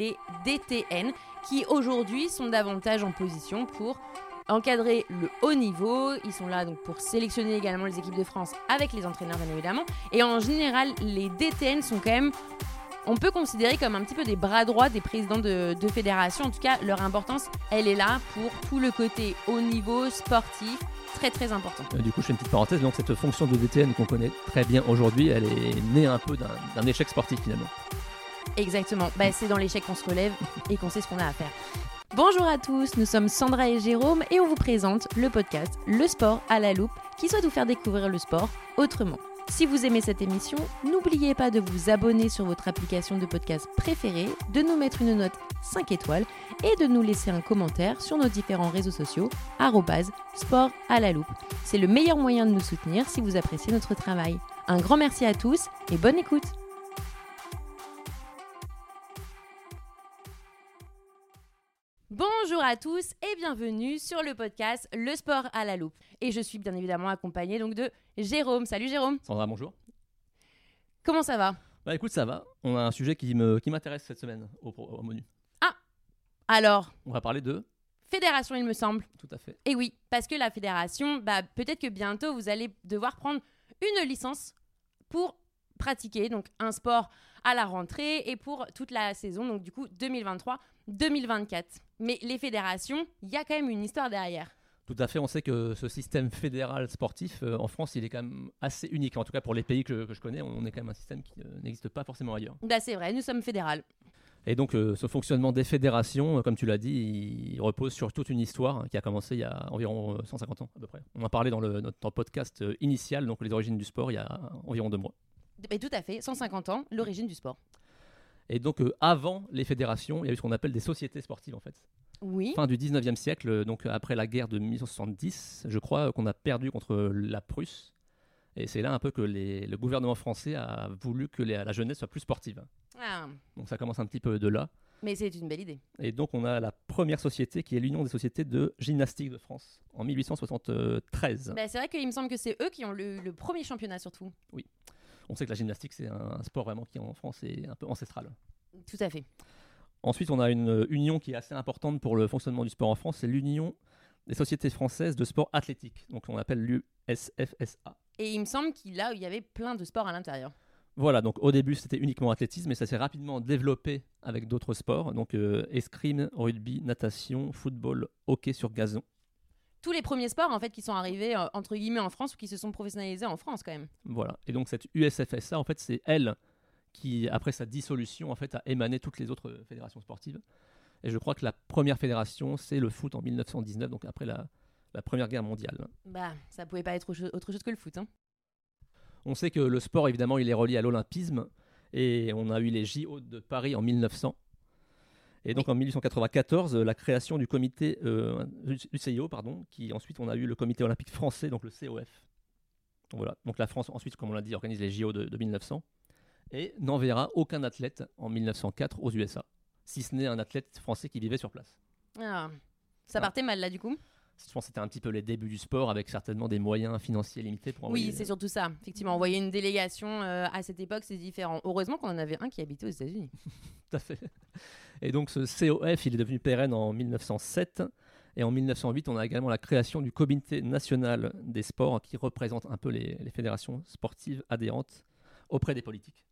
les DTN, qui aujourd'hui sont davantage en position pour encadrer le haut niveau. Ils sont là donc pour sélectionner également les équipes de France avec les entraîneurs bien évidemment. Et en général, les DTN sont quand même on peut considérer comme un petit peu des bras droits des présidents de, de fédération. En tout cas, leur importance, elle est là pour tout le côté haut niveau, sportif, très très important. Euh, Du coup, je fais une petite parenthèse. Donc, cette fonction de DTN qu'on connaît très bien aujourd'hui, elle est née un peu d'un échec sportif finalement. Exactement. Bah, c'est dans l'échec qu'on se relève et qu'on sait ce qu'on a à faire. Bonjour à tous, nous sommes Sandra et Jérôme et on vous présente le podcast Le sport à la loupe qui souhaite vous faire découvrir le sport autrement. Si vous aimez cette émission, n'oubliez pas de vous abonner sur votre application de podcast préférée, de nous mettre une note 5 étoiles et de nous laisser un commentaire sur nos différents réseaux sociaux sport à la loupe. C'est le meilleur moyen de nous soutenir si vous appréciez notre travail. Un grand merci à tous et bonne écoute Bonjour à tous et bienvenue sur le podcast Le sport à la loupe. Et je suis bien évidemment accompagnée donc de Jérôme. Salut Jérôme. Sandra, bonjour. Comment ça va? Bah écoute, ça va. On a un sujet qui me qui m'intéresse cette semaine au, pro- au menu. Alors, On va parler de. fédération il me semble. Tout à fait. Et oui, parce que la fédération, bah, peut-être que bientôt vous allez devoir prendre une licence pour pratiquer donc un sport à la rentrée et pour toute la saison, donc du coup 2023-2024. Mais les fédérations, il y a quand même une histoire derrière. Tout à fait. On sait que ce système fédéral sportif euh, en France, il est quand même assez unique. En tout cas, pour les pays que, que je connais, on est quand même un système qui euh, n'existe pas forcément ailleurs. Bah, c'est vrai, nous sommes fédérales. Et donc, euh, ce fonctionnement des fédérations, comme tu l'as dit, il repose sur toute une histoire hein, qui a commencé il y a environ euh, 150 ans à peu près. On en parlait dans le, notre podcast initial, donc les origines du sport, il y a environ deux mois. Et tout à fait, 150 ans, l'origine du sport. Et donc, euh, avant les fédérations, il y a eu ce qu'on appelle des sociétés sportives en fait. Oui. Fin du 19e siècle, euh, donc euh, après la guerre de 1870, je crois qu'on a perdu contre la Prusse. Et c'est là un peu que les- le gouvernement français a voulu que les- la jeunesse soit plus sportive. Ah, Donc ça commence un petit peu de là. mais c'est une belle idée. Et donc on a la première société qui est l'Union des sociétés de gymnastique de France en 1873. Bah, c'est vrai qu'il me semble que c'est eux qui ont le, le premier championnat surtout. On sait que la gymnastique c'est un, un sport vraiment qui en France est un peu ancestral. Tout à fait. Ensuite on a une euh, union qui est assez importante pour le fonctionnement du sport en France, c'est l'Union des sociétés françaises de sport athlétique. Donc on appelle l'USFSA. Et il me semble qu'il là, il y avait plein de sports à l'intérieur. Voilà, donc au début c'était uniquement athlétisme, mais ça s'est rapidement développé avec d'autres sports, donc euh, escrime, rugby, natation, football, hockey sur gazon. Tous les premiers sports en fait qui sont arrivés euh, entre guillemets en France ou qui se sont professionnalisés en France quand même. Voilà, et donc cette USFSA, en fait, c'est elle qui, après sa dissolution, en fait, a émané toutes les autres fédérations sportives. Et je crois que la première fédération, c'est le foot en 1919, donc après la, la Première Guerre mondiale. Bah, ça pouvait pas être autre chose, autre chose que le foot. Hein. On sait que le sport, évidemment, il est relié à l'olympisme, et on a eu les JO de Paris en 1900. Et donc en 1894, euh, la création du comité euh, du CIO, pardon, qui ensuite on a eu le comité olympique français, donc le COF. Donc voilà. Donc la France ensuite, comme on l'a dit, organise les JO de, de 1900 et n'enverra aucun athlète en 1904 aux USA, si ce n'est un athlète français qui vivait sur place. Ah, ça Ah. partait mal là du coup? Je pense que c'était un petit peu les débuts du sport avec certainement des moyens financiers limités pour envoyer. Oui, c'est surtout ça. Effectivement, envoyer une délégation euh, à cette époque, c'est différent. Heureusement qu'on en avait un qui habitait aux États-Unis. Tout à fait. Et donc ce COF, il est devenu pérenne en 1907. Et en 1908, on a également la création du Comité national des sports qui représente un peu les, les fédérations sportives adhérentes auprès des politiques.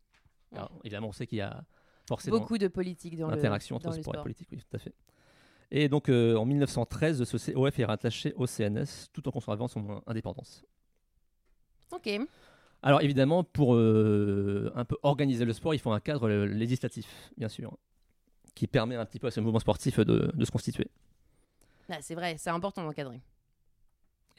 Alors, évidemment, on sait qu'il y a forcément Beaucoup de politique dans l'interaction dans entre le sport, et politique. Oui, tout à fait. Et donc euh, en 1913, ce COF est rattaché au CNS tout en conservant son indépendance. Ok. Alors évidemment, pour euh, un peu organiser le sport, il faut un cadre euh, législatif, bien sûr, qui permet un petit peu à ce mouvement sportif de, de se constituer. Ah, c'est vrai, c'est important d'encadrer.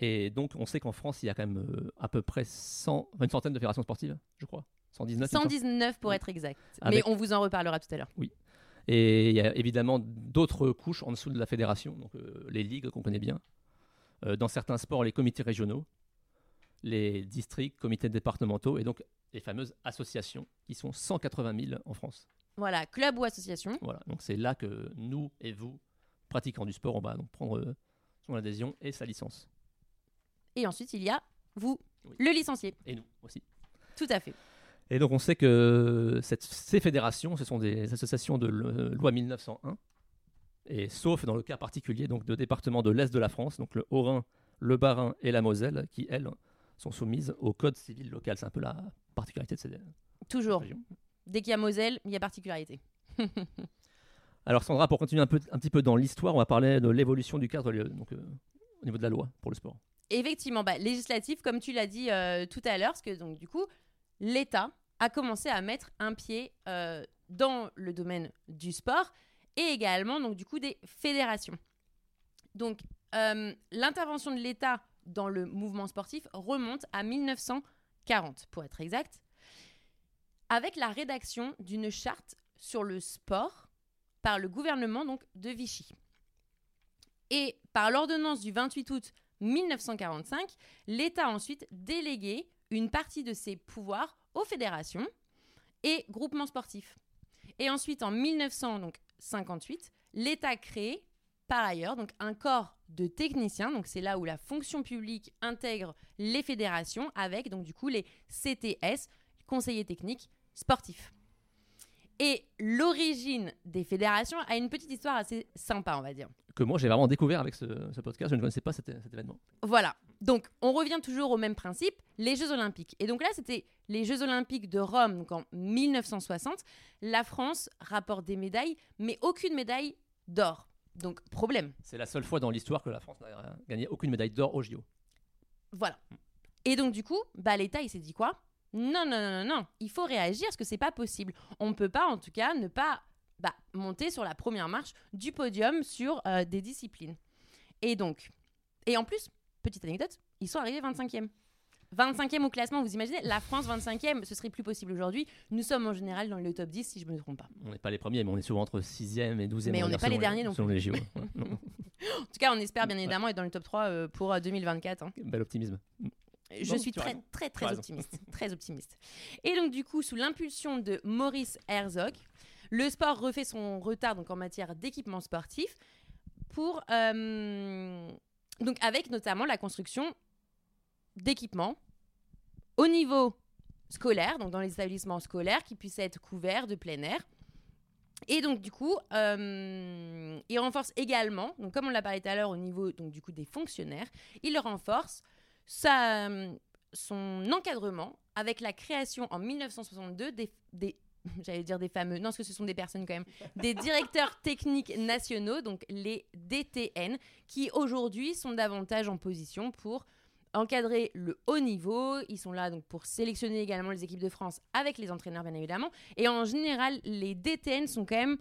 Et donc, on sait qu'en France, il y a quand même euh, à peu près 100, enfin, une centaine de fédérations sportives, je crois. 119 il me semble. 119 pour être exact. Avec- Mais on vous en reparlera tout à l'heure. Et il y a évidemment d'autres couches en dessous de la fédération, donc euh, les ligues qu'on connaît bien. Euh, dans certains sports, les comités régionaux, les districts, comités départementaux, et donc les fameuses associations, qui sont 180 000 en France. Voilà, club ou association. Voilà, donc c'est là que nous et vous, pratiquants du sport, on va donc prendre euh, son adhésion et sa licence. Et ensuite, il y a vous, Oui. le licencié. Et nous aussi. Tout à fait. Et donc on sait que cette- ces fédérations, ce sont des associations de le- loi 1901, et sauf dans le cas particulier donc de départements de l'Est de la France, donc le Haut-Rhin, le Bas-Rhin et la Moselle, qui elles sont soumises au code civil local. C'est un peu la particularité de ces Toujours. régions. Dès qu'il y a Moselle, il y a particularité. Alors Sandra, pour continuer un, peu, un petit peu dans l'histoire, on va parler de l'évolution du cadre euh, donc, euh, au niveau de la loi pour le sport. Effectivement, bah, législatif, comme tu l'as dit euh, tout à l'heure, parce que donc du coup, l'État a commencé à mettre un pied euh, dans le domaine du sport et également donc du des fédérations. Donc euh, l'intervention de l'État dans le mouvement sportif remonte à 1940 pour être exact, avec la rédaction d'une charte sur le sport par le gouvernement de Vichy. Et par l'ordonnance du 28 août 1945, l'État a ensuite délégué une partie de ses pouvoirs aux fédérations et groupements sportifs. Et ensuite, en 1958, l'État crée par ailleurs donc un corps de techniciens. Donc c'est là où la fonction publique intègre les fédérations avec donc du coup les CTS, conseillers techniques sportifs. Et l'origine des fédérations a une petite histoire assez sympa, on va dire. Que moi j'ai vraiment découvert avec ce, ce podcast, je ne connaissais pas cet, cet événement. Voilà. Donc, on revient toujours au même principe, les Jeux Olympiques. Et donc là, c'était les Jeux Olympiques de Rome, donc en 1960. La France rapporte des médailles, mais aucune médaille d'or. Donc, problème. C'est la seule fois dans l'histoire que la France n'a gagné aucune médaille d'or au JO. Voilà. Et donc, du coup, bah, l'État, il s'est dit quoi? Non, non, non, non, non. Il faut réagir parce que c'est pas possible. On ne peut pas, en tout cas, ne pas bah, monter sur la première marche du podium sur euh, des disciplines. Et donc, et en plus, petite anecdote, ils sont arrivés 25e. 25e au classement, vous imaginez La France 25e, ce serait plus possible aujourd'hui. Nous sommes en général dans le top 10, si je me trompe pas. On n'est pas les premiers, mais on est souvent entre 6e et 12e. Mais on n'est pas les derniers non les JO. En tout cas, on espère bien évidemment être dans le top 3 euh, pour euh, 2024. hein. Bel optimisme. Je Non, suis très, très, très optimiste. très optimiste. Et donc, du coup, sous l'impulsion de Maurice Herzog, le sport refait son retard donc, en matière d'équipement sportif pour. euh, donc, avec notamment la construction d'équipements au niveau scolaire, donc dans les établissements scolaires, qui puissent être couverts de plein air. Et donc, du coup, euh, il renforce également, comme on l'a parlé tout à l'heure, au niveau du coup, des fonctionnaires, il renforce euh, son encadrement avec la création en 1962 des, des j'allais dire des fameux, non, parce que ce sont des personnes quand même, des directeurs techniques nationaux, donc les DTN, qui aujourd'hui sont davantage en position pour encadrer le haut niveau. Ils sont là donc pour sélectionner également les équipes de France avec les entraîneurs, bien évidemment. Et en général, les DTN sont quand même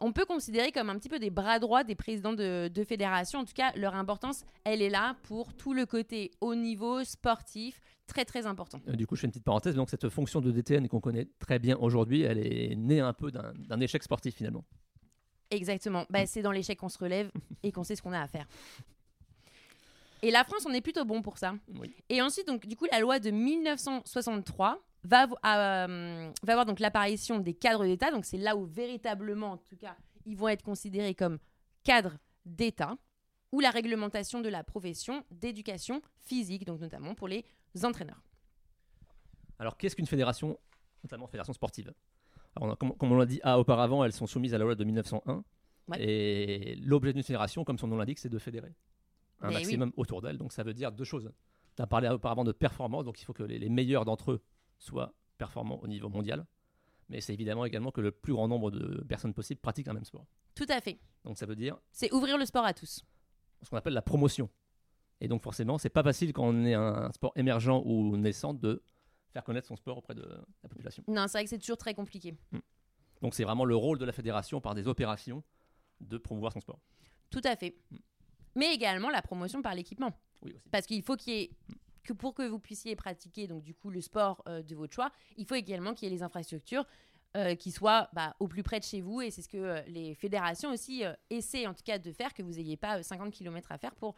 on peut considérer comme un petit peu des bras droits des présidents de, de fédération. En tout cas, leur importance, elle est là pour tout le côté haut niveau, sportif, très très important. Euh, Du coup, je fais une petite parenthèse. Donc, cette fonction de DTN qu'on connaît très bien aujourd'hui, elle est née un peu d'un d'un échec sportif finalement. Exactement. Bah, c'est dans l'échec qu'on se relève et qu'on sait ce qu'on a à faire. Et la France, on est plutôt bon pour ça. Oui. Et ensuite, donc, du coup, la loi de 1963 va, euh, va avoir donc l'apparition des cadres d'État. Donc, c'est là où véritablement, en tout cas, ils vont être considérés comme cadres d'État ou la réglementation de la profession d'éducation physique, donc notamment pour les entraîneurs. Alors, qu'est-ce qu'une fédération, notamment fédération sportive? Alors, comme, comme on l'a dit ah, auparavant, elles sont soumises à la loi de 1901. Ouais. Et l'objet d'une fédération, comme son nom l'indique, c'est de fédérer un Mais oui. maximum autour d'elle. Donc, ça veut dire deux choses. Tu as parlé auparavant de performance, donc il faut que les, les meilleurs d'entre eux soient performants au niveau mondial. Mais c'est évidemment également que le plus grand nombre de personnes possibles pratiquent un même sport. Tout à fait. Donc, ça veut dire C'est ouvrir le sport à tous. ce qu'on appelle la promotion. Et donc forcément, c'est pas facile quand on est un sport émergent ou naissant de faire connaître son sport auprès de la population. Non, c'est vrai que c'est toujours très compliqué. Donc c'est vraiment le rôle de la fédération par des opérations de promouvoir son sport. Tout à fait. Mm. Mais également la promotion par l'équipement. Oui aussi. Parce qu'il faut qu'il y ait que pour que vous puissiez pratiquer donc du coup le sport euh, de votre choix, il faut également qu'il y ait les infrastructures euh, qui soient bah, au plus près de chez vous et c'est ce que euh, les fédérations aussi essaient en tout cas de faire que vous n'ayez pas euh, 50 km à faire pour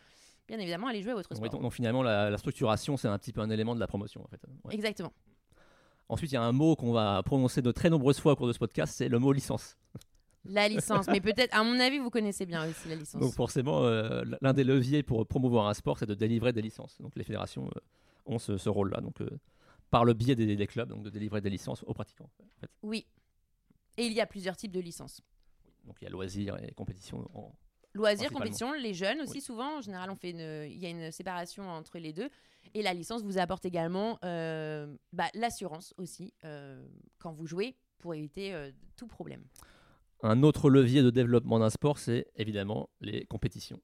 bien évidemment aller jouer à votre sport. oui, donc- donc, finalement, la, la structuration, c'est un petit peu un élément de la promotion en fait. Ouais. Exactement. Ensuite, il y a un mot qu'on va prononcer de très nombreuses fois au cours de ce podcast, c'est le mot licence. La licence, mais peut-être à mon avis vous connaissez bien aussi la licence. Donc forcément, euh, l'un des leviers pour promouvoir un sport, c'est de délivrer des licences. Donc les fédérations euh, ont ce, ce rôle-là. Donc euh, par le biais des, des clubs, donc de délivrer des licences aux pratiquants. en fait. Oui. Et il y a plusieurs types de licences. Donc il y a loisirs et compétition. En... Loisirs, compétition, les jeunes aussi Oui. souvent. En général, on fait une, il y a une séparation entre les deux. Et la licence vous apporte également bah, l'assurance aussi quand vous jouez pour éviter tout problème. Un autre levier de développement d'un sport, c'est évidemment les compétitions.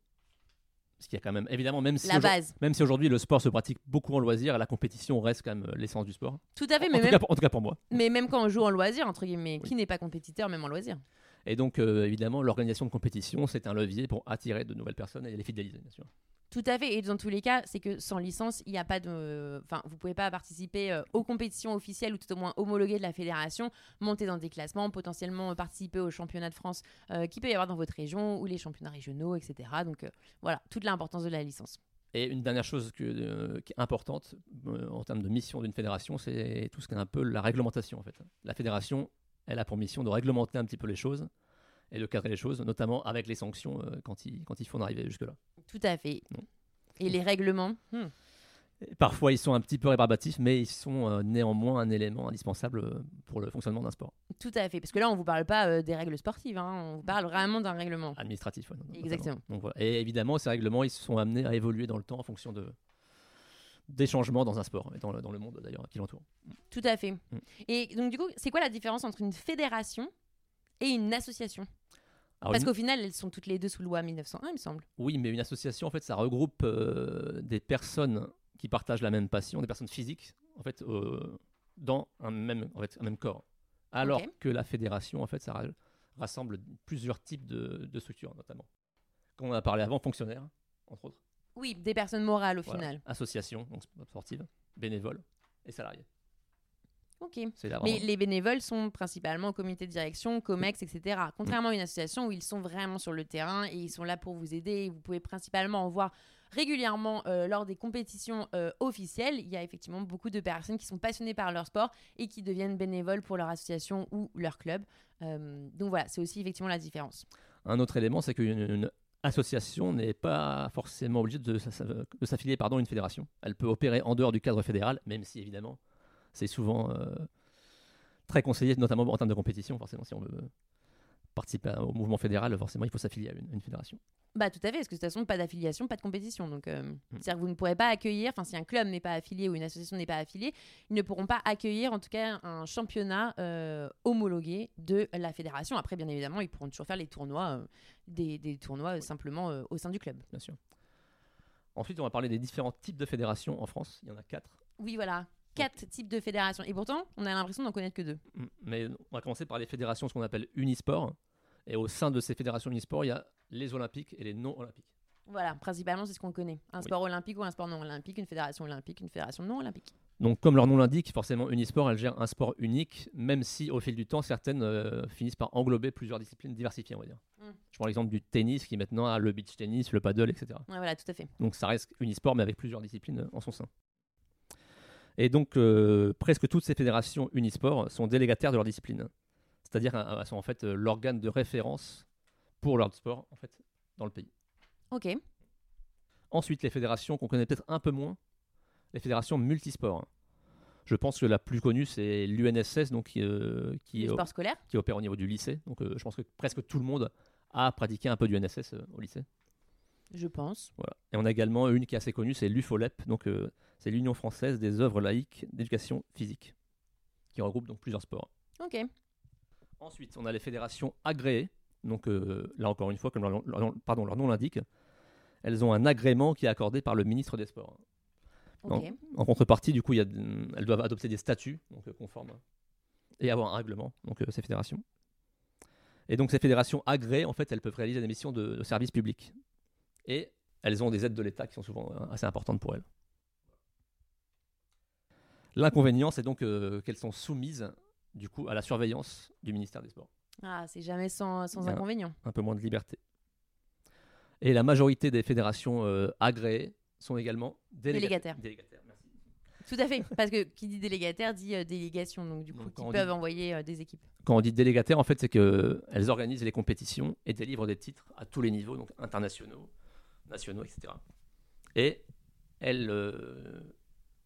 Parce qu'il y a quand même, évidemment, même si, La base. même si aujourd'hui le sport se pratique beaucoup en loisir, la compétition reste quand même l'essence du sport. Tout à fait, en, mais même, cas, en tout cas pour moi. mais même quand on joue en loisir, entre guillemets, Oui. qui n'est pas compétiteur, même en loisir? Et donc, euh, évidemment, l'organisation de compétition, c'est un levier pour attirer de nouvelles personnes et les fidéliser, bien sûr. Tout à fait. Et dans tous les cas, c'est que sans licence, il n'y a pas de. Enfin, vous pouvez pas participer euh, aux compétitions officielles ou tout au moins homologuées de la fédération, monter dans des classements, potentiellement euh, participer aux championnats de France euh, qu'il peut y avoir dans votre région ou les championnats régionaux, etc. Donc euh, voilà, toute l'importance de la licence. Et une dernière chose qui est importante en termes de mission d'une fédération, c'est tout ce qui est un peu la réglementation. En fait. La fédération, elle a pour mission de réglementer un petit peu les choses et de cadrer les choses, notamment avec les sanctions euh, quand, il, quand il faut en arriver jusque-là. Tout à fait. Bon. Et les règlements? Hmm. Parfois, ils sont un petit peu rébarbatifs, mais ils sont euh, néanmoins un élément indispensable euh, pour le fonctionnement d'un sport Tout à fait. Parce que là, on vous parle pas euh, des règles sportives, hein, on vous parle vraiment d'un règlement. administratif. notamment. Exactement. Donc, voilà. Et évidemment, ces règlements, ils sont amenés à évoluer dans le temps en fonction de, des changements dans un sport et dans le, dans le monde d'ailleurs qui l'entoure. Tout à fait. Mm. Et donc, du coup, c'est quoi la différence entre une fédération et une association Alors, Parce une- qu'au final, elles sont toutes les deux sous loi 1901, il me semble. Oui, mais une association, en fait, ça regroupe euh, des personnes qui partagent la même passion, des personnes physiques, en fait, euh, dans un même, en fait, un même corps. Alors que la fédération, en fait, ça ra- rassemble plusieurs types de, de structures, notamment. Comme on a parlé avant, fonctionnaires, entre autres. Oui, des personnes morales au Voilà. final. Associations, donc sportives, bénévoles et salariés. Ok. Là Mais les bénévoles sont principalement au comité de direction, COMEX, etc. Contrairement à une association où ils sont vraiment sur le terrain et ils sont là pour vous aider. Et vous pouvez principalement en voir régulièrement euh, lors des compétitions euh, officielles. Il y a effectivement beaucoup de personnes qui sont passionnées par leur sport et qui deviennent bénévoles pour leur association ou leur club. Euh, donc voilà, c'est aussi effectivement la différence. Un autre élément, c'est qu'une une association n'est pas forcément obligée de, s'affilier pardon, à une fédération. Elle peut opérer en dehors du cadre fédéral, même si évidemment c'est souvent euh, très conseillé, notamment en termes de compétition. Forcément, si on veut participer au mouvement fédéral, forcément il faut s'affilier à une, une fédération. Bah tout à fait, parce que de toute façon, pas d'affiliation, pas de compétition. Donc, euh, Mm. c'est-à-dire que vous ne pourrez pas accueillir, enfin si un club n'est pas affilié ou une association n'est pas affiliée, ils ne pourront pas accueillir en tout cas un championnat euh, homologué de la fédération. Après, bien évidemment, ils pourront toujours faire les tournois, euh, des, des tournois simplement au sein du club. Bien sûr. Ensuite, on va parler des différents types de fédérations en France. Il y en a quatre. Oui, voilà, quatre types de fédérations. Et pourtant, on a l'impression d'en connaître que deux. Mm. Mais on va commencer par les fédérations, ce qu'on appelle unisport. Et au sein de ces fédérations unisport, il y a les olympiques et les non olympiques. Voilà, principalement, c'est ce qu'on connaît. Un Oui. sport olympique ou un sport non olympique, une fédération olympique, une fédération non olympique. Donc, comme leur nom l'indique, forcément, Unisport, elle gère un sport unique, même si au fil du temps, certaines euh, finissent par englober plusieurs disciplines diversifiées, on va dire. Mm. Je prends l'exemple du tennis, qui maintenant a le beach tennis, le paddle, etc. Ouais, voilà, tout à fait. Donc, ça reste Unisport, mais avec plusieurs disciplines euh, en son sein. Et donc, euh, presque toutes ces fédérations Unisport sont délégataires de leur discipline. C'est-à-dire, elles sont en fait euh, l'organe de référence pour leur sport, en fait, dans le pays. Ok. Ensuite, les fédérations qu'on connaît peut-être un peu moins, les fédérations multisports. Je pense que la plus connue, c'est l'UNSS, donc, euh, qui, Le sport scolaire qui opère au niveau du lycée. Donc, euh, je pense que presque tout le monde a pratiqué un peu d'UNSS au lycée. Je pense. Voilà. Et on a également une qui est assez connue, c'est l'UFOLEP, donc euh, c'est l'Union française des œuvres laïques d'éducation physique, qui regroupe donc plusieurs sports. Ok. Ensuite, on a les fédérations agréées. Donc euh, là encore une fois, comme leur, nom- leur nom- pardon, leur nom l'indique, elles ont un agrément qui est accordé par le ministre des Sports. En contrepartie, du coup, y a, elles doivent adopter des statuts donc, euh, conformes et avoir un règlement, donc euh, ces fédérations. Et donc ces fédérations agréées, en fait, elles peuvent réaliser des missions de, de service public. Et elles ont des aides de l'État qui sont souvent euh, assez importantes pour elles. L'inconvénient, c'est donc euh, qu'elles sont soumises, du coup, à la surveillance du ministère des Sports. Ah, c'est jamais sans, sans inconvénient. un peu moins de liberté. Et la majorité des fédérations euh, agréées sont également déléga- Délégataires. Délégataires, merci. Tout à fait, parce que qui dit délégataire dit euh, délégation, donc du coup, Donc, qui peuvent dit- envoyer des équipes. Quand on dit délégataire, en fait, c'est qu'elles organisent les compétitions et délivrent des titres à tous les niveaux, donc internationaux, nationaux, etc. Et elles euh,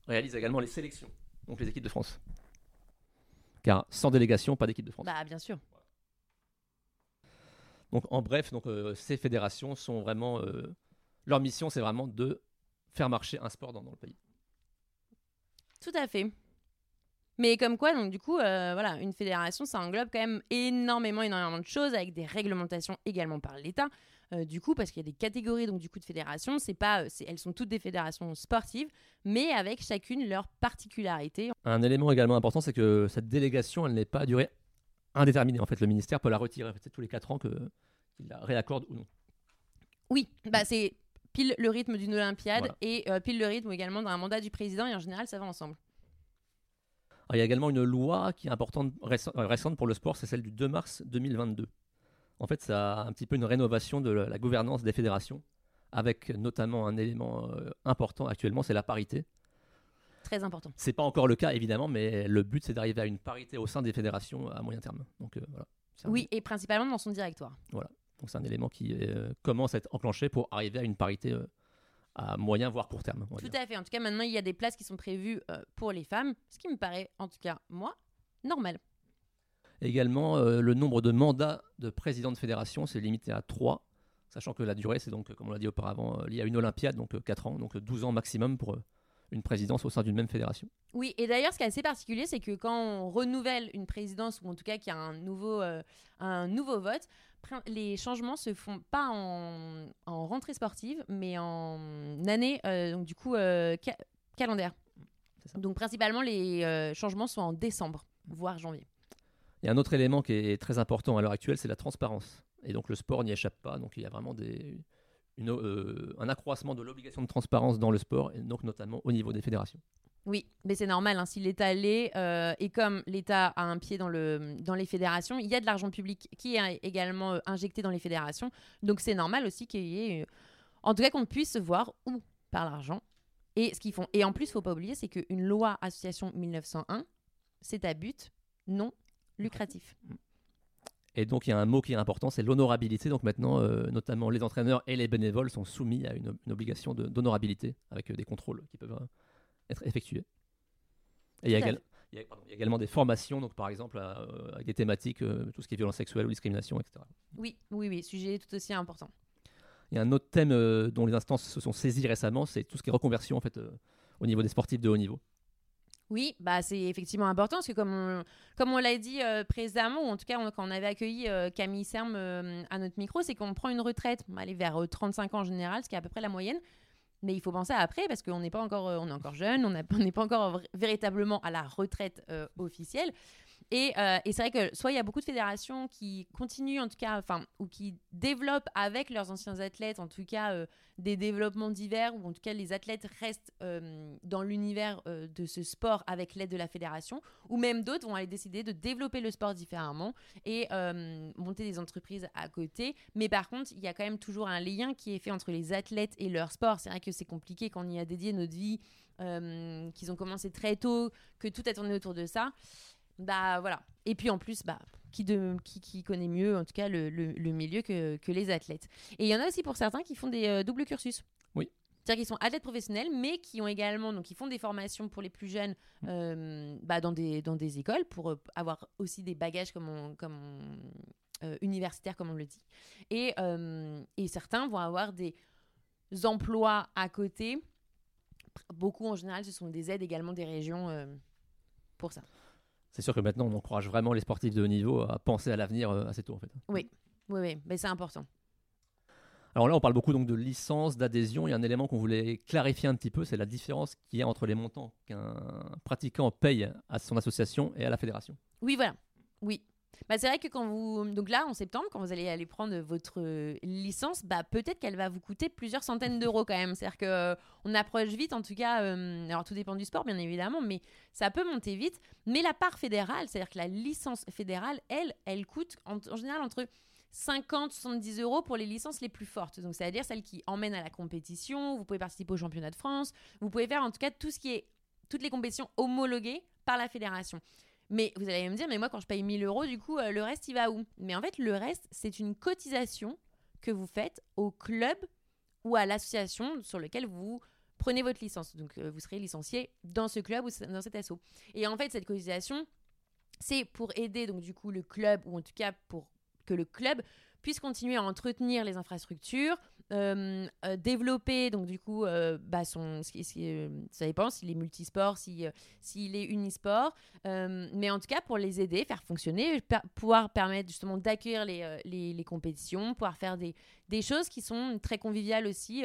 réalisent également les sélections. donc les équipes de France. Car sans délégation, pas d'équipe de France. Bah, bien sûr. Donc en bref, donc, euh, ces fédérations sont vraiment... euh, leur mission, c'est vraiment de faire marcher un sport dans, dans le pays. Tout à fait. Mais comme quoi, donc du coup, euh, voilà, une fédération, ça englobe quand même énormément, énormément de choses, avec des réglementations également par l'État. Euh, du coup, parce qu'il y a des catégories donc du coup de fédérations, c'est pas, euh, c'est- elles sont toutes des fédérations sportives, mais avec chacune leur particularité. Un élément également important, c'est que cette délégation, elle n'est pas à durée indéterminée. En fait, le ministère peut la retirer tous les 4 ans que- qu'il la réaccorde ou non. Oui, bah c'est pile le rythme d'une Olympiade Voilà. et euh, pile le rythme également d'un mandat du président, et en général, ça va ensemble. Alors, il y a également une loi qui est importante, récente, euh, récente pour le sport, c'est celle du 2 mars 2022. En fait, ça a un petit peu une rénovation de la, gouvernance des fédérations, avec notamment un élément euh, important actuellement, c'est la parité. Très important. C'est pas encore le cas évidemment, mais le but c'est d'arriver à une parité au sein des fédérations à moyen terme. Donc euh, voilà. Un- Oui, et principalement dans son directoire. Donc c'est un élément qui euh, commence à être enclenché pour arriver à une parité euh, à moyen voire court terme. Tout dire. à fait. En tout cas, maintenant, il y a des places qui sont prévues euh, pour les femmes, ce qui me paraît, en tout cas, moi, normal. Également, euh, le nombre de mandats de président de fédération, c'est limité à 3, sachant que la durée, c'est donc, euh, comme on l'a dit auparavant, lié à une Olympiade, donc 4 ans, donc euh, 12 ans maximum pour une présidence au sein d'une même fédération. Oui, et d'ailleurs, ce qui est assez particulier, c'est que quand on renouvelle une présidence, ou en tout cas qu'il y a un nouveau, euh, un nouveau vote, les changements se font pas en, en rentrée sportive, mais en année, euh, donc du coup, euh, ca- calendaire. Donc principalement, les changements sont en décembre, voire janvier. Il y a un autre élément qui est très important à l'heure actuelle, c'est la transparence. Et donc le sport n'y échappe pas, donc il y a vraiment des, une, euh, un accroissement de l'obligation de transparence dans le sport, et donc notamment au niveau des fédérations. Oui, mais c'est normal, hein, si l'État l'est, euh, et comme l'État a un pied dans, le, dans les fédérations, il y a de l'argent public qui est également euh, injecté dans les fédérations, donc c'est normal aussi qu'il y ait, en tout cas qu'on puisse voir où par l'argent et ce qu'ils font. Et en plus, il faut pas oublier, c'est qu'une loi association 1901, c'est à but non lucratif. Et donc il y a un mot qui est important, c'est l'honorabilité. Donc maintenant, euh, notamment les entraîneurs et les bénévoles sont soumis à une, une obligation de- d'honorabilité avec euh, des contrôles qui peuvent euh, être effectués. Et il y, a Tout à égal- il y a- pardon, il y a également des formations, donc par exemple à, avec des thématiques, tout ce qui est violence sexuelle ou discrimination, etc. Oui, oui, oui, sujet tout aussi important. Il y a un autre thème dont les instances se sont saisies récemment, c'est tout ce qui est reconversion en fait au niveau des sportifs de haut niveau. Oui, bah c'est effectivement important parce que comme on, comme on l'a dit euh, précédemment, ou en tout cas on- quand on avait accueilli euh, Camille Serme euh, à notre micro, c'est qu'on prend une retraite, aller vers euh, 35 ans en général, ce qui est à peu près la moyenne. Mais il faut penser à après parce qu'on n'est pas encore, on est encore jeune, on n'est pas encore véritablement à la retraite officielle. Et, euh, et c'est vrai que soit il y a beaucoup de fédérations qui continuent en tout cas, enfin, ou qui développent avec leurs anciens athlètes, en tout cas euh, des développements divers, ou en tout cas les athlètes restent euh, dans l'univers de ce sport avec l'aide de la fédération, ou même d'autres vont aller décider de développer le sport différemment et monter des entreprises à côté. Mais par contre, il y a quand même toujours un lien qui est fait entre les athlètes et leur sport. C'est vrai que c'est compliqué quand on y a dédié notre vie, qu'ils ont commencé très tôt, que tout a tourné autour de ça. Bah voilà. Et puis en plus, bah, qui, de, qui, qui connaît mieux, en tout cas, le, le- le milieu que, que les athlètes. Et il y en a aussi pour certains qui font des euh, doubles cursus. Oui. C'est-à-dire qu'ils sont athlètes professionnels, mais qui ont également, donc ils font des formations pour les plus jeunes euh, bah, dans, des, dans des écoles pour euh, avoir aussi des bagages comme on, comme on- euh, universitaires, comme on le dit. Et, et certains vont avoir des emplois à côté. Beaucoup en général, ce sont des aides également des régions pour ça. C'est sûr que maintenant on encourage vraiment les sportifs de haut niveau à penser à l'avenir euh, assez tôt en fait. Oui, oui, mais c'est important. Alors là, on parle beaucoup donc de licence, d'adhésion. Il y a un élément qu'on voulait clarifier un petit peu, c'est la différence qu'il y a entre les montants qu'un pratiquant paye à son association et à la fédération. Oui, voilà. Oui. Bah, c'est vrai que quand vous. Donc là, en septembre, quand vous allez aller prendre votre euh, licence, bah, peut-être qu'elle va vous coûter plusieurs centaines d'euros quand même. C'est-à-dire qu'on approche vite, en tout cas. euh, alors tout dépend du sport, bien évidemment, mais ça peut monter vite. Mais la part fédérale, c'est-à-dire que la licence fédérale, elle, elle coûte en, en général entre 50, 70 euros pour les licences les plus fortes. Donc, c'est-à-dire celles qui emmènent à la compétition. Vous pouvez participer au championnat de France. Vous pouvez faire en tout cas tout ce qui est. toutes les compétitions homologuées par la fédération. Mais vous allez me dire, mais moi, quand je paye 1000 euros, du coup, euh, le reste, il va où? Mais en fait, le reste, c'est une cotisation que vous faites au club ou à l'association sur lequel vous prenez votre licence. Donc, euh, vous serez licencié dans ce club ou dans cet asso. Et en fait, cette cotisation, c'est pour aider donc du coup le club ou en tout cas pour que le club puisse continuer à entretenir les infrastructures, euh, euh, développer donc du coup euh, bah, son ça dépend s'il est multisport si s'il est unisport mais en tout cas pour les aider faire fonctionner pouvoir permettre justement d'accueillir les, les, les, compétitions pouvoir faire des, des choses qui sont très conviviales aussi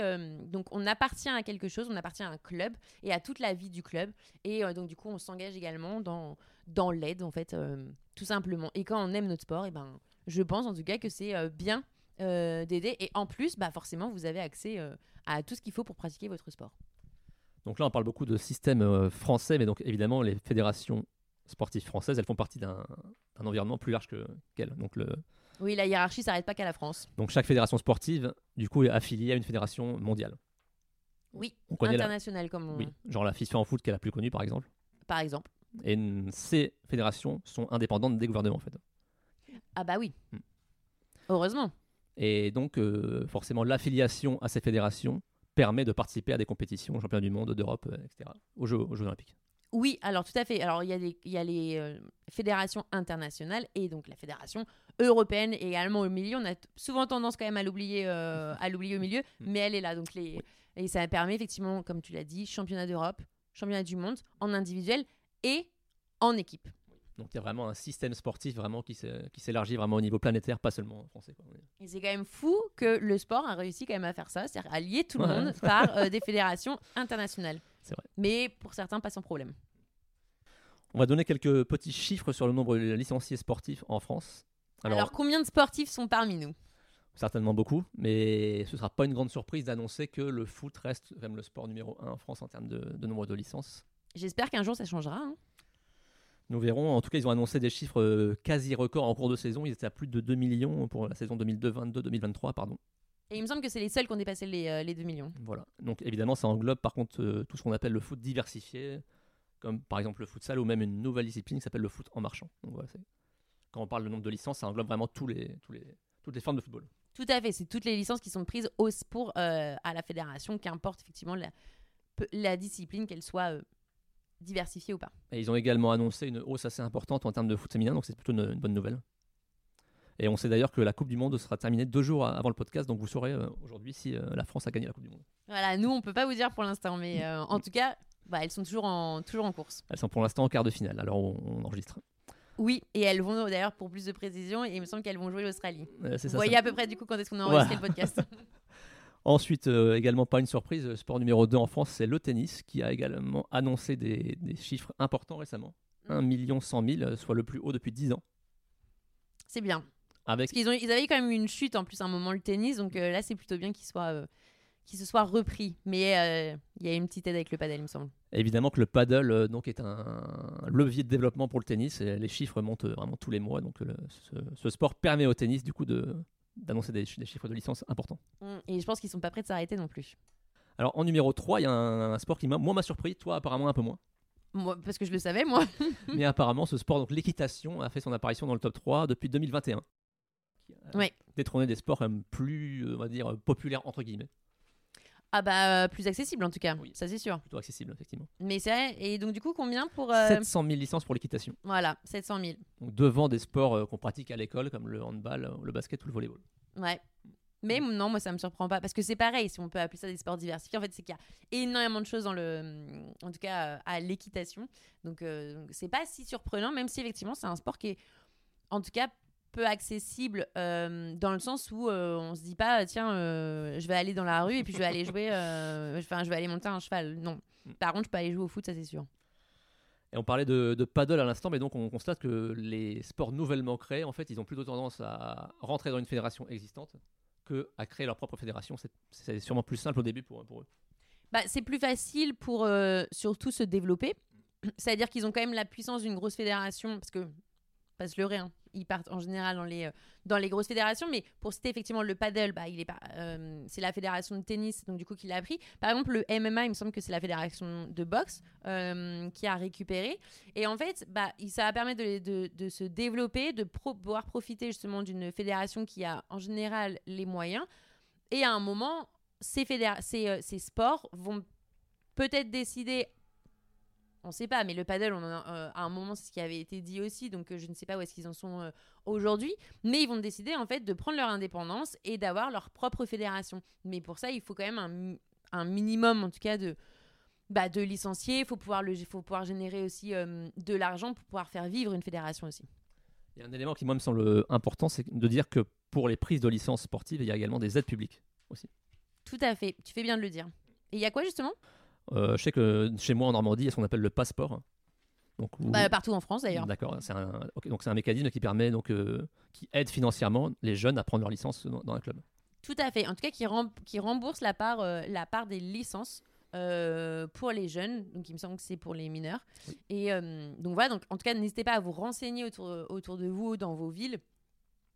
donc on appartient à quelque chose on appartient à un club et à toute la vie du club et donc du coup on s'engage également dans dans l'aide en fait tout simplement. Et quand on aime notre sport et ben je pense en tout cas que c'est bien euh, d'aider. Et en plus, bah, forcément, vous avez accès euh, à tout ce qu'il faut pour pratiquer votre sport. Donc là, on parle beaucoup de système euh, français, mais donc évidemment, les fédérations sportives françaises, elles font partie d'un environnement plus large qu'elles. donc le... Oui, la hiérarchie s'arrête pas qu'à la France. Donc chaque fédération sportive, du coup, est affiliée à une fédération mondiale. Oui, internationale comme on... Oui, genre la FIFA en foot qui est la plus connue, par exemple. Par exemple. Et ces fédérations sont indépendantes des gouvernements, en fait. Ah bah oui. Hmm. Heureusement. Et donc, euh, forcément, l'affiliation à ces fédérations permet de participer à des compétitions, championnats du monde, d'Europe, euh, etc., aux Jeux, aux Jeux Olympiques. Oui, alors tout à fait. Alors il y a, il y a les euh, fédérations internationales et donc la fédération européenne également au milieu. On a souvent tendance quand même à l'oublier, à l'oublier au milieu, mm. mais elle est là. Donc les et ça permet effectivement, comme tu l'as dit, championnat d'Europe, championnat du monde en individuel et en équipe. Donc il y a vraiment un système sportif vraiment qui s'élargit vraiment au niveau planétaire, pas seulement en français. Et c'est quand même fou que le sport a réussi quand même à faire ça, c'est-à-dire à lier tout le monde par euh, des fédérations internationales. C'est vrai. Mais pour certains, pas sans problème. On va donner quelques petits chiffres sur le nombre de licenciés sportifs en France. Alors, combien de sportifs sont parmi nous? Certainement beaucoup, mais ce ne sera pas une grande surprise d'annoncer que le foot reste même le sport numéro un en France en termes de, nombre de licences. J'espère qu'un jour ça changera. Hein. Nous verrons. En tout cas, ils ont annoncé des chiffres euh, quasi records en cours de saison. Ils étaient à plus de 2 millions pour la saison 2022-2023, pardon. Et il me semble que c'est les seuls qui ont dépassé les, 2 euh, millions. Voilà. Donc évidemment, ça englobe par contre euh, tout ce qu'on appelle le foot diversifié, comme par exemple le futsal ou même une nouvelle discipline qui s'appelle le foot en marchant. Donc voilà, quand on parle de nombre de licences, ça englobe vraiment tous les, tous les, toutes les formes de football. Tout à fait. C'est toutes les licences qui sont prises au, pour, à la fédération, qu'importe effectivement la, la discipline, qu'elle soit diversifié ou pas. Et ils ont également annoncé une hausse assez importante en termes de foot féminin, donc c'est plutôt une, bonne nouvelle. Et on sait d'ailleurs que la Coupe du Monde sera terminée deux jours avant le podcast, donc vous saurez euh, aujourd'hui si euh, la France a gagné la Coupe du Monde. Voilà, nous on peut pas vous dire pour l'instant, mais euh, en tout cas, bah, elles sont toujours en, toujours en course. Elles sont pour l'instant en quart de finale, alors on, enregistre. Oui, et elles vont d'ailleurs pour plus de précision, et il me semble qu'elles vont jouer l'Australie. vous voyez à peu près du coup quand est-ce qu'on a enregistré le podcast. Ensuite, euh, également pas une surprise, sport numéro 2 en France, c'est le tennis, qui a également annoncé des, chiffres importants récemment. 1 million 100 000, soit le plus haut depuis 10 ans. C'est bien. Avec... Parce qu'ils ont, ils avaient quand même une chute en plus à un moment le tennis, donc euh, là c'est plutôt bien qu'il soit, euh, se soit repris. Mais il y a une petite aide avec le paddle, il me semble. Évidemment que le paddle donc, est un levier de développement pour le tennis, et les chiffres montent vraiment tous les mois, donc ce, ce, sport permet au tennis du coup de, d'annoncer des, chiffres de licence importants. Mm. Et je pense qu'ils sont pas prêts de s'arrêter non plus. Alors en numéro 3, il y a un, sport qui m'a moi m'a surpris, toi apparemment un peu moins. Moi, parce que je le savais moi. Mais apparemment ce sport donc l'équitation a fait son apparition dans le top 3 depuis 2021. Qui a détrôné des sports plus on va dire populaires entre guillemets. Ah bah euh, plus accessible en tout cas, oui. ça c'est sûr. Plutôt accessible effectivement. Mais c'est et donc du coup combien pour 700 euh, 000 licences pour l'équitation. Voilà, 700 000. Donc devant des sports euh, qu'on pratique à l'école comme le handball, le basket ou le volleyball. Ouais. Mais mm. non, moi ça me surprend pas parce que c'est pareil, si on peut appeler ça des sports diversifiés, en fait c'est qu'il y a énormément de choses dans le, en tout cas à l'équitation. Donc c'est pas si surprenant, même si effectivement c'est un sport qui est, en tout cas peu accessible euh, dans le sens où euh, on se dit pas tiens euh, je vais aller dans la rue et puis je vais aller jouer enfin je vais aller monter un cheval. Non. Mm. par contre je peux aller jouer au foot ça c'est sûr. Et on parlait de, de paddle à l'instant mais donc on constate que les sports nouvellement créés en fait ils ont plutôt tendance à rentrer dans une fédération existante que à créer leur propre fédération. C'est sûrement plus simple au début pour, pour eux. Bah, c'est plus facile pour surtout se développer. C'est à dire qu'ils ont quand même la puissance d'une grosse fédération parce que pas se leurrer, hein. Ils partent en général dans les, euh, dans les grosses fédérations, mais pour citer effectivement le paddle, bah, il est euh, c'est la fédération de tennis, donc du coup qui l'a pris. Par exemple, le MMA, il me semble que c'est la fédération de boxe euh, qui a récupéré. Et en fait, bah, ça va permettre de, de, se développer, de pouvoir profiter justement d'une fédération qui a en général les moyens. Et à un moment, ces, ces, ces sports vont peut-être décider on ne sait pas, mais le paddle, on euh, à un moment, c'est ce qui avait été dit aussi, donc euh, je ne sais pas où est-ce qu'ils en sont euh, aujourd'hui, mais ils vont décider en fait de prendre leur indépendance et d'avoir leur propre fédération. Mais pour ça, il faut quand même un, minimum, en tout cas, de, bah, de licenciés. Il faut pouvoir, le, faut pouvoir générer aussi de l'argent pour pouvoir faire vivre une fédération aussi. Il y a un élément qui, moi, me semble important, c'est de dire que pour les prises de licence sportive, il y a également des aides publiques aussi. Tout à fait, tu fais bien de le dire. Et il y a quoi justement? Je sais que chez moi en Normandie, il y a ce qu'on appelle le passeport. Donc, bah, partout en France d'ailleurs. D'accord, c'est un, donc c'est un mécanisme qui permet donc euh, qui aide financièrement les jeunes à prendre leur licence dans, un club. Tout à fait. En tout cas, qui, qui rembourse la part, euh, la part des licences pour les jeunes. Donc, il me semble que c'est pour les mineurs. Et donc voilà. Donc, en tout cas, n'hésitez pas à vous renseigner autour, autour de vous dans vos villes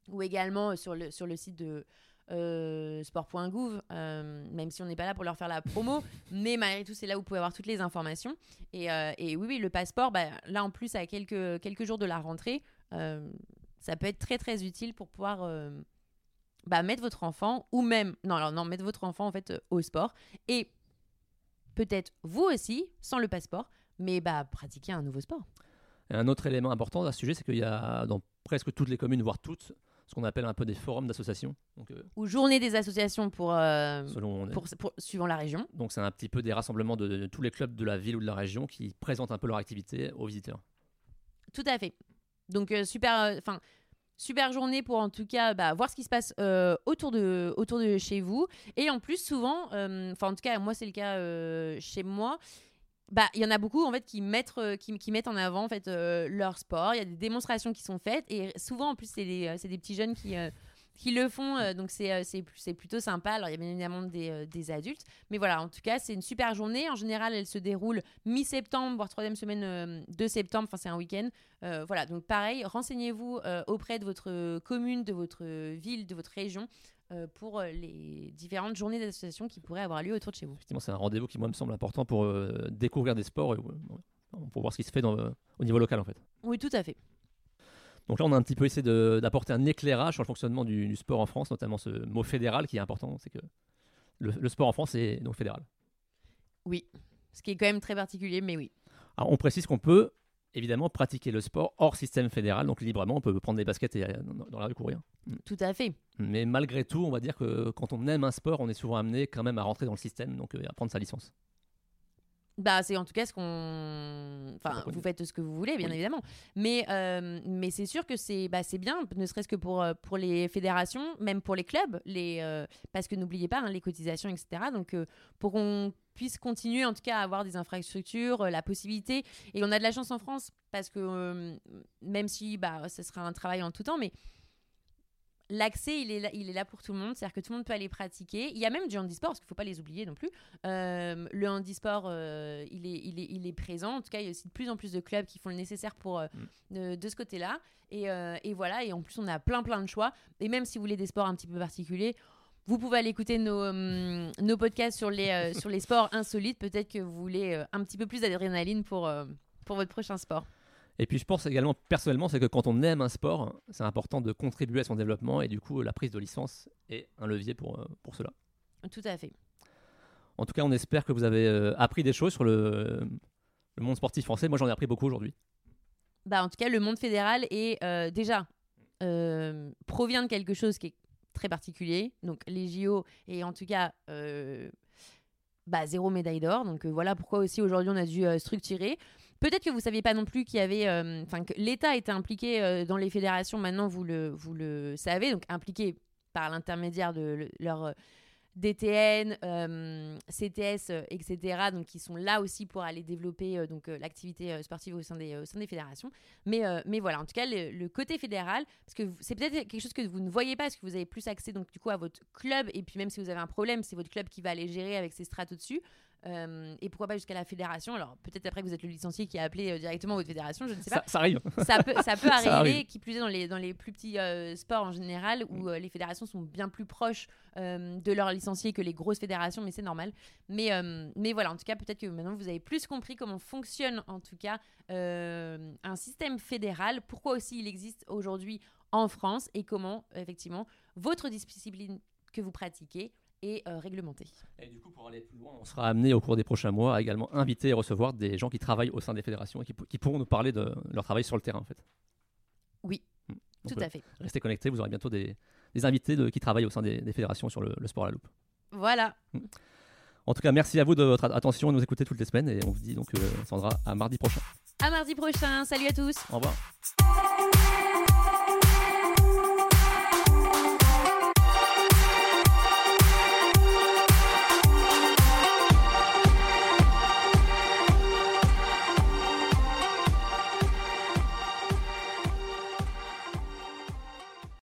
ou également sur le sur le site de euh, sport.gouv, euh, même si on n'est pas là pour leur faire la promo, mais malgré tout, c'est là où vous pouvez avoir toutes les informations. Et, euh, oui, oui, le passeport, bah, là en plus, à quelques, quelques jours de la rentrée, ça peut être très très utile pour pouvoir bah, mettre votre enfant, ou même, non, alors non, mettre votre enfant en fait au sport. Et peut-être vous aussi, sans le passeport, mais bah, pratiquer un nouveau sport. un autre élément important à ce sujet, c'est qu'il y a dans presque toutes les communes, voire toutes, ce qu'on appelle un peu des forums d'associations. Euh, Ou journée des associations pour, euh, pour, suivant la région. Donc c'est un petit peu des rassemblements de, tous les clubs de la ville ou de la région qui présentent un peu leur activité aux visiteurs. Tout à fait. Donc euh, super, enfin super journée pour en tout cas bah, voir ce qui se passe autour, de, autour de chez vous. Et en plus souvent, enfin en tout cas moi c'est le cas chez moi bah, il y en a beaucoup en fait qui mettent, euh, qui, mettent en avant en fait euh, leur sport. Il y a des démonstrations qui sont faites et souvent en plus c'est des, euh, des, petits jeunes qui, qui le font donc c'est, plutôt sympa. Alors il y a bien évidemment des, des, adultes, mais voilà en tout cas c'est une super journée. En général elle se déroule mi-septembre voire troisième semaine de septembre. Enfin c'est un week-end. voilà donc pareil renseignez-vous auprès de votre commune, de votre ville, de votre région pour euh, les différentes journées d'association qui pourraient avoir lieu autour de chez vous. Effectivement, c'est un rendez-vous qui, moi, me semble important pour euh, découvrir des sports et pour voir ce qui se fait dans, au niveau local, en fait. Oui, tout à fait. Donc là, on a un petit peu essayé d'apporter un éclairage sur le fonctionnement du, sport en France, notamment ce mot fédéral qui est important, c'est que le, sport en France est donc fédéral. Oui, ce qui est quand même très particulier, mais oui. Alors, on précise qu'on peut évidemment pratiquer le sport hors système fédéral, donc librement, on peut prendre des baskets et dans la rue courir. Tout à fait. Mais malgré tout, on va dire que quand on aime un sport, on est souvent amené quand même à rentrer dans le système, donc euh, à prendre sa licence. Bah, c'est en tout cas ce qu'on. Enfin, vous faites ce que vous voulez, bien évidemment. Mais, euh, mais c'est sûr que c'est bah, bien, ne serait-ce que pour, euh, pour les fédérations, même pour les clubs, les, parce que n'oubliez pas hein, les cotisations, etc. Donc, pour qu'on puisse continuer en tout cas à avoir des infrastructures, la possibilité. Et on a de la chance en France, parce que même si bah, ce sera un travail en tout temps, mais l'accès, il est, là, il est là pour tout le monde. C'est-à-dire que tout le monde peut aller pratiquer. Il y a même du handisport, parce qu'il ne faut pas les oublier non plus. Euh, le handisport, euh, il, est, il, est, il est présent. En tout cas, il y a aussi de plus en plus de clubs qui font le nécessaire pour, euh, mm. de, ce côté-là. Et, et, voilà, et en plus, on a plein, plein de choix. Et même si vous voulez des sports un petit peu particuliers, vous pouvez aller écouter nos, nos podcasts sur les, sur les sports insolites. Peut-être que vous voulez un petit peu plus d'adrénaline pour, pour votre prochain sport. Et puis je pense également personnellement, c'est que quand on aime un sport, c'est important de contribuer à son développement et du coup la prise de licence est un levier pour, euh, pour cela. Tout à fait. En tout cas, on espère que vous avez euh, appris des choses sur le, le monde sportif français. Moi, j'en ai appris beaucoup aujourd'hui. Bah, en tout cas, le monde fédéral est euh, déjà provient de quelque chose qui est très particulier. Donc les JO et en tout cas bah, zéro médaille d'or. Donc voilà pourquoi aussi aujourd'hui on a dû structurer. Peut-être que vous ne saviez pas non plus qu'il y avait, euh, enfin que l'État était impliqué euh, dans les fédérations. Maintenant, vous le, vous le savez, donc impliqué par l'intermédiaire de leur euh, DTN, CTS, etc. Donc qui sont là aussi pour aller développer donc l'activité sportive au sein des, au sein des fédérations. Mais, mais voilà, en tout cas le, côté fédéral, parce que c'est peut-être quelque chose que vous ne voyez pas, parce que vous avez plus accès donc du coup à votre club. Et puis même si vous avez un problème, c'est votre club qui va aller gérer avec ses strates au-dessus. Euh, et pourquoi pas jusqu'à la fédération Alors peut-être après que vous êtes le licencié qui a appelé euh, directement votre fédération, je ne sais pas. Ça, arrive. Ça peut, ça peut arriver, qui plus est dans les, dans les plus petits euh, sports en général, où les fédérations sont bien plus proches de leurs licenciés que les grosses fédérations, mais c'est normal. Mais, mais voilà, en tout cas, peut-être que maintenant vous avez plus compris comment fonctionne en tout cas un système fédéral, pourquoi aussi il existe aujourd'hui en France et comment effectivement votre discipline que vous pratiquez et euh, réglementé. Et du coup, pour aller plus loin, on sera amené au cours des prochains mois à également inviter et recevoir des gens qui travaillent au sein des fédérations et qui, qui pourront nous parler de leur travail sur le terrain en fait. Oui, Mm. Donc, tout à fait. Restez connectés, vous aurez bientôt des, des invités de- qui travaillent au sein des, des fédérations sur le, le sport à la loupe. Voilà. En tout cas, merci à vous de votre attention et de nous écouter toutes les semaines et on vous dit donc euh, Sandra à mardi prochain. À mardi prochain. Salut à tous. Au revoir.